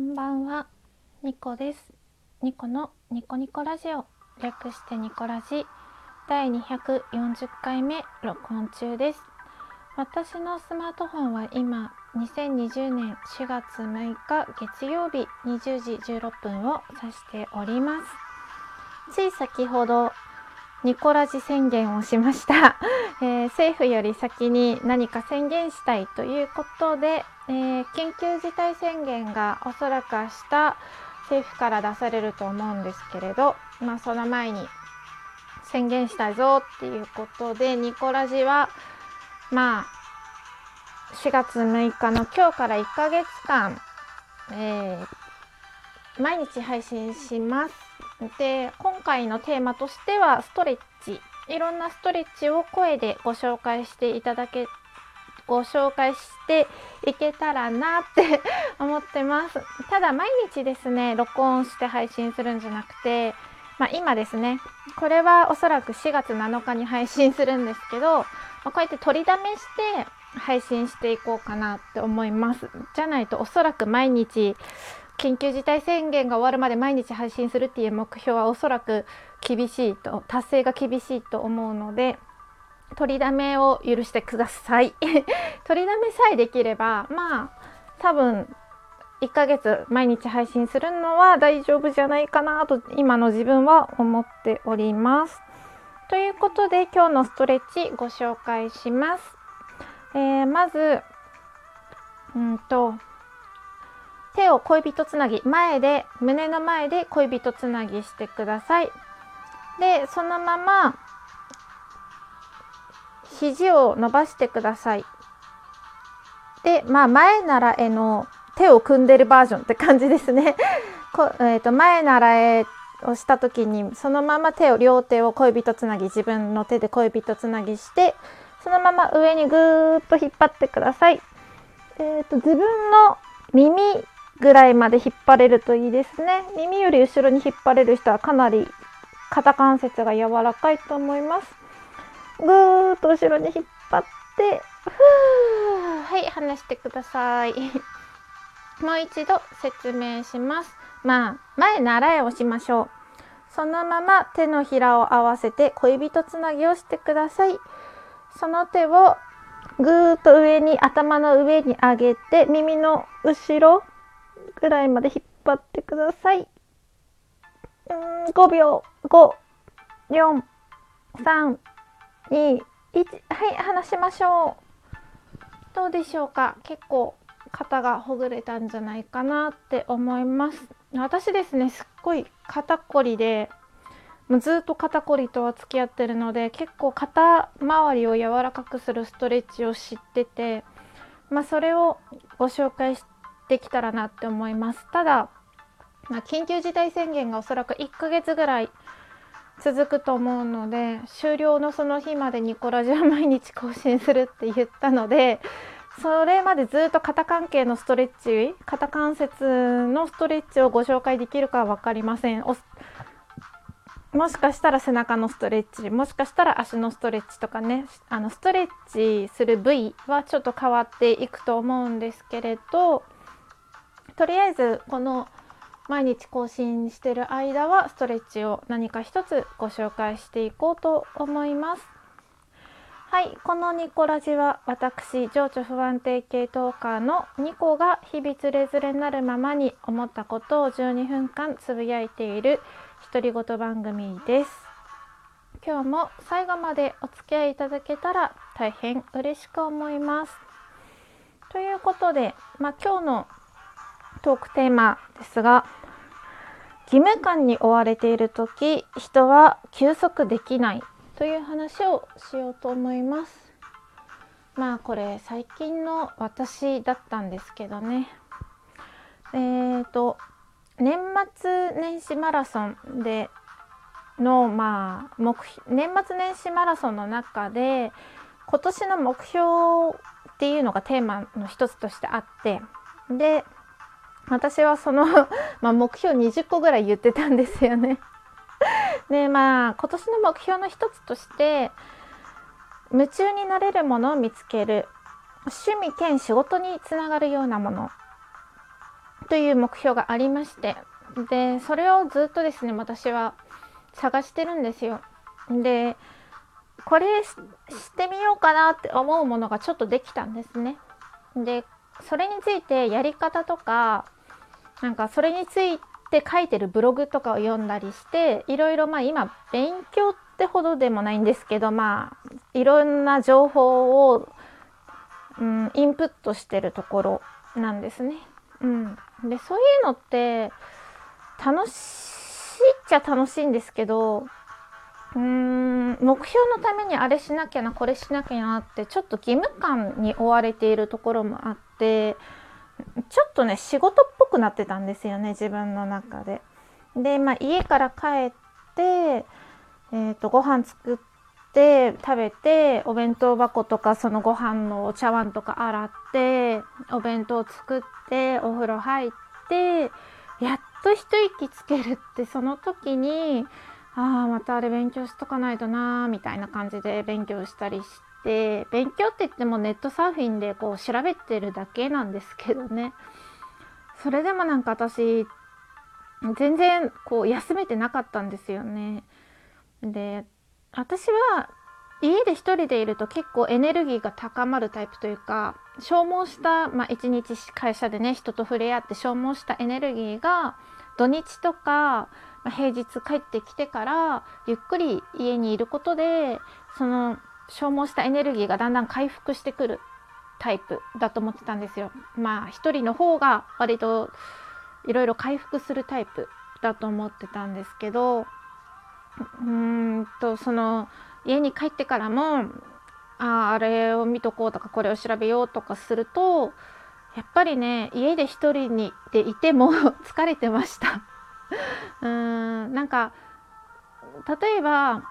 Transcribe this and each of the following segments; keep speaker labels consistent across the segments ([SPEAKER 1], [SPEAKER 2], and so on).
[SPEAKER 1] こんばんは、ニコです。ニコのニコニコラジオ、略してニコラジ、第240回目録音中です。私のスマートフォンは今、2020年4月6日月曜日20時16分を指しております。つい先ほど、ニコラジ宣言をしました、えー政府より先に何か宣言したいということで、えー緊急事態宣言がおそらく明日政府から出されると思うんですけれど、まあ、その前に宣言したいぞっていうことでニコラジはまあ4月6日の今日から1ヶ月間、えー毎日配信します。で今回のテーマとしてはストレッチいろんなストレッチを声でご紹介していただけご紹介していけたらなって 思ってます。ただ毎日ですね録音して配信するんじゃなくて、まあ、今ですねこれはおそらく4月7日に配信するんですけど、まあこうやって取りだめして配信していこうかなって思います。じゃないとおそらく毎日緊急事態宣言が終わるまで毎日配信するっていう目標はおそらく厳しいと達成が厳しいと思うので取りだめを許してください 取りだめさえできればまあ多分1ヶ月毎日配信するのは大丈夫じゃないかなと今の自分は思っております。ということで今日のストレッチご紹介します。えーまずうんと手を恋人つなぎ前で胸の前で恋人つなぎしてください。でそのまま肘を伸ばしてください。で、まあ、前ならえの手を組んでるバージョンって感じですね。こえー、と前ならえをした時にそのまま手を両手を恋人つなぎ自分の手で恋人つなぎしてそのまま上にぐーっと引っ張ってください。えー、と自分の耳ぐらいまで引っ張れるといいですね。耳より後ろに引っ張れる人はかなり肩関節が柔らかいと思います。ぐーっと後ろに引っ張って、ふーはい、離してください。もう一度説明します。まあ、前習いをしましょう。そのまま手のひらを合わせて恋人つなぎをしてください。その手をぐーっと上に、頭の上に上げて、耳の後ろぐらいまで引っ張ってください。うーん、5秒、5、4、3、2、1、はい、離しましょう。どうでしょうか結構肩がほぐれたんじゃないかなって思います。私ですね、すっごい肩こりで、もうずっと肩こりとは付き合ってるので、結構肩周りを柔らかくするストレッチを知ってて、まあそれをご紹介できたらなって思います。ただ、まあ、緊急事態宣言がおそらく1ヶ月ぐらい続くと思うので終了のその日までニコラジは毎日更新するって言ったのでそれまでずっと肩関係のストレッチ肩関節のストレッチをご紹介できるかは分かりません。もしかしたら背中のストレッチもしかしたら足のストレッチとかねあのストレッチする部位はちょっと変わっていくと思うんですけれどとりあえずこの毎日更新してる間はストレッチを何か一つご紹介していこうと思います。はい、このニコラジは私情緒不安定系トーカーのニコが日々つれづれなるままに思ったことを12分間つぶやいている独り言番組です。今日も最後までお付き合いいただけたら大変嬉しく思います。ということで、まあ、今日のトークテーマですが義務感に追われている時人は休息できないという話をしようと思います。まあこれ最近の私だったんですけどね。えーと年末年始マラソンでのまあ目標年末年始マラソンの中で今年の目標っていうのがテーマの一つとしてあってで私はその、ま、目標20個ぐらい言ってたんですよね。でまあ今年の目標の一つとして夢中になれるものを見つける趣味兼仕事につながるようなものという目標がありましてでそれをずっとですね私は探してるんですよ。でこれしてみようかなって思うものがちょっとできたんですね。でそれについてやり方とかなんかそれについて書いてるブログとかを読んだりしていろいろまあ今勉強ってほどでもないんですけどまあいろんな情報を、うん、インプットしてるところなんですね。うん、でそういうのって楽しいっちゃ楽しいんですけどうーん目標のためにあれしなきゃなこれしなきゃなってちょっと義務感に追われているところもあってちょっとね仕事っぽくなってたんですよね自分の中で。で、まあ、家から帰って、えーと、ご飯作って食べてお弁当箱とかそのご飯のお茶碗とか洗ってお弁当作ってお風呂入ってやっと一息つけるってその時にああまたあれ勉強しとかないとなーみたいな感じで勉強したりしてで勉強って言ってもネットサーフィンでこう調べてるだけなんですけどねそれでもなんか私全然こう休めてなかったんですよね。で私は家で一人でいると結構エネルギーが高まるタイプというか消耗した、まあ、一日会社でね人と触れ合って消耗したエネルギーが土日とかま平日帰ってきてからゆっくり家にいることでその消耗したエネルギーがだんだん回復してくるタイプだと思ってたんですよ。まあ一人の方が割といろいろ回復するタイプだと思ってたんですけどうーんとその家に帰ってからもあああれを見とこうとかこれを調べようとかするとやっぱりね家で一人にでいても 疲れてましたうーんなんか例えば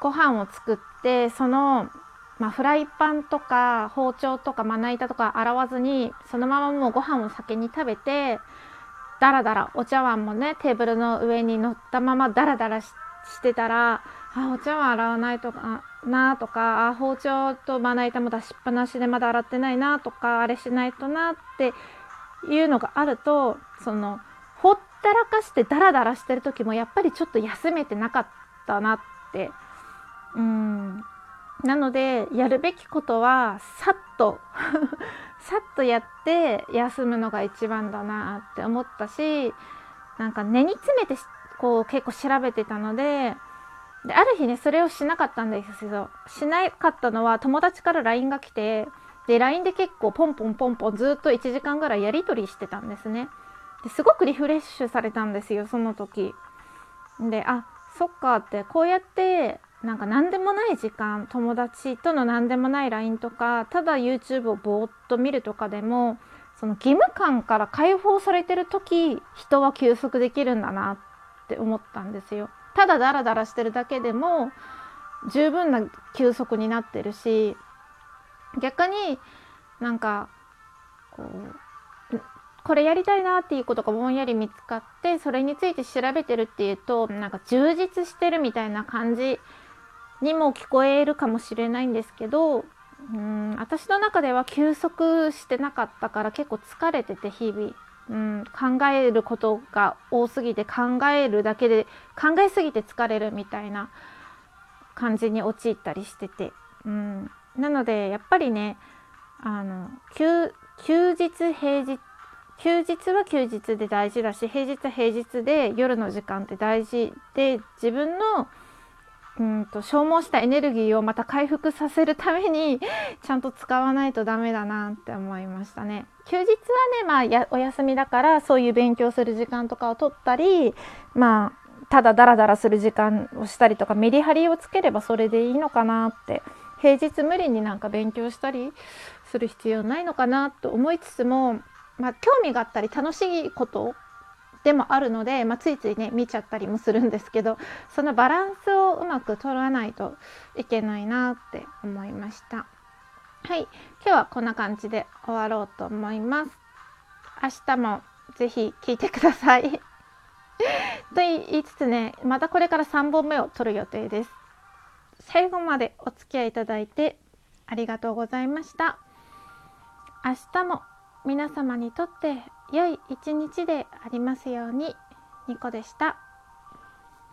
[SPEAKER 1] ご飯を作ってその、まあ、フライパンとか包丁とかまな板とか洗わずにそのままもうご飯を先に食べてダラダラお茶碗もねテーブルの上に乗ったままダラダラしてたらあお茶碗洗わないとかなとかあ包丁とまな板も出しっぱなしでまだ洗ってないなとかあれしないとなっていうのがあるとそのほったらかしてダラダラしてる時もやっぱりちょっと休めてなかったなってうん。なのでやるべきことはさっと さっとやって休むのが一番だなって思ったしなんか根に詰めてこう結構調べてたのでである日ねそれをしなかったんですけどしなかったのは友達から LINE が来てで LINE で結構ポンポンポンポンずっと1時間ぐらいやり取りしてたんですね。ですごくリフレッシュされたんですよその時。であそっかってこうやってなんか何でもない時間友達との何でもない LINE とかただ YouTube をぼーっと見るとかでもその義務感から解放されてる時人は休息できるんだなって思ったんですよ。ただダラダラしてるだけでも十分な休息になってるし逆になんかこうこれやりたいなっていうことがぼんやり見つかってそれについて調べてるっていうとなんか充実してるみたいな感じにも聞こえるかもしれないんですけどうん私の中では休息してなかったから結構疲れてて日々、うん、考えることが多すぎて考えるだけで考えすぎて疲れるみたいな感じに陥ったりしてて、うん、なのでやっぱりねあの休日平日休日は休日で大事だし平日は平日で夜の時間って大事で自分のうんと消耗したエネルギーをまた回復させるために ちゃんと使わないとダメだなって思いましたね。休日はね、まあ、やお休みだからそういう勉強する時間とかを取ったりまあただダラダラする時間をしたりとかメリハリをつければそれでいいのかなって平日無理になんか勉強したりする必要ないのかなと思いつつも、まあ、興味があったり楽しいことでもあるので、まあ、ついついね見ちゃったりもするんですけどそのバランスをうまく取らないといけないなって思いました。はい。今日はこんな感じで終わろうと思います。明日もぜひ聞いてください。と言いつつねまたこれから3本目を撮る予定です。最後までお付き合いいただいてありがとうございました。明日も皆様にとって良い一日でありますようにニコでした。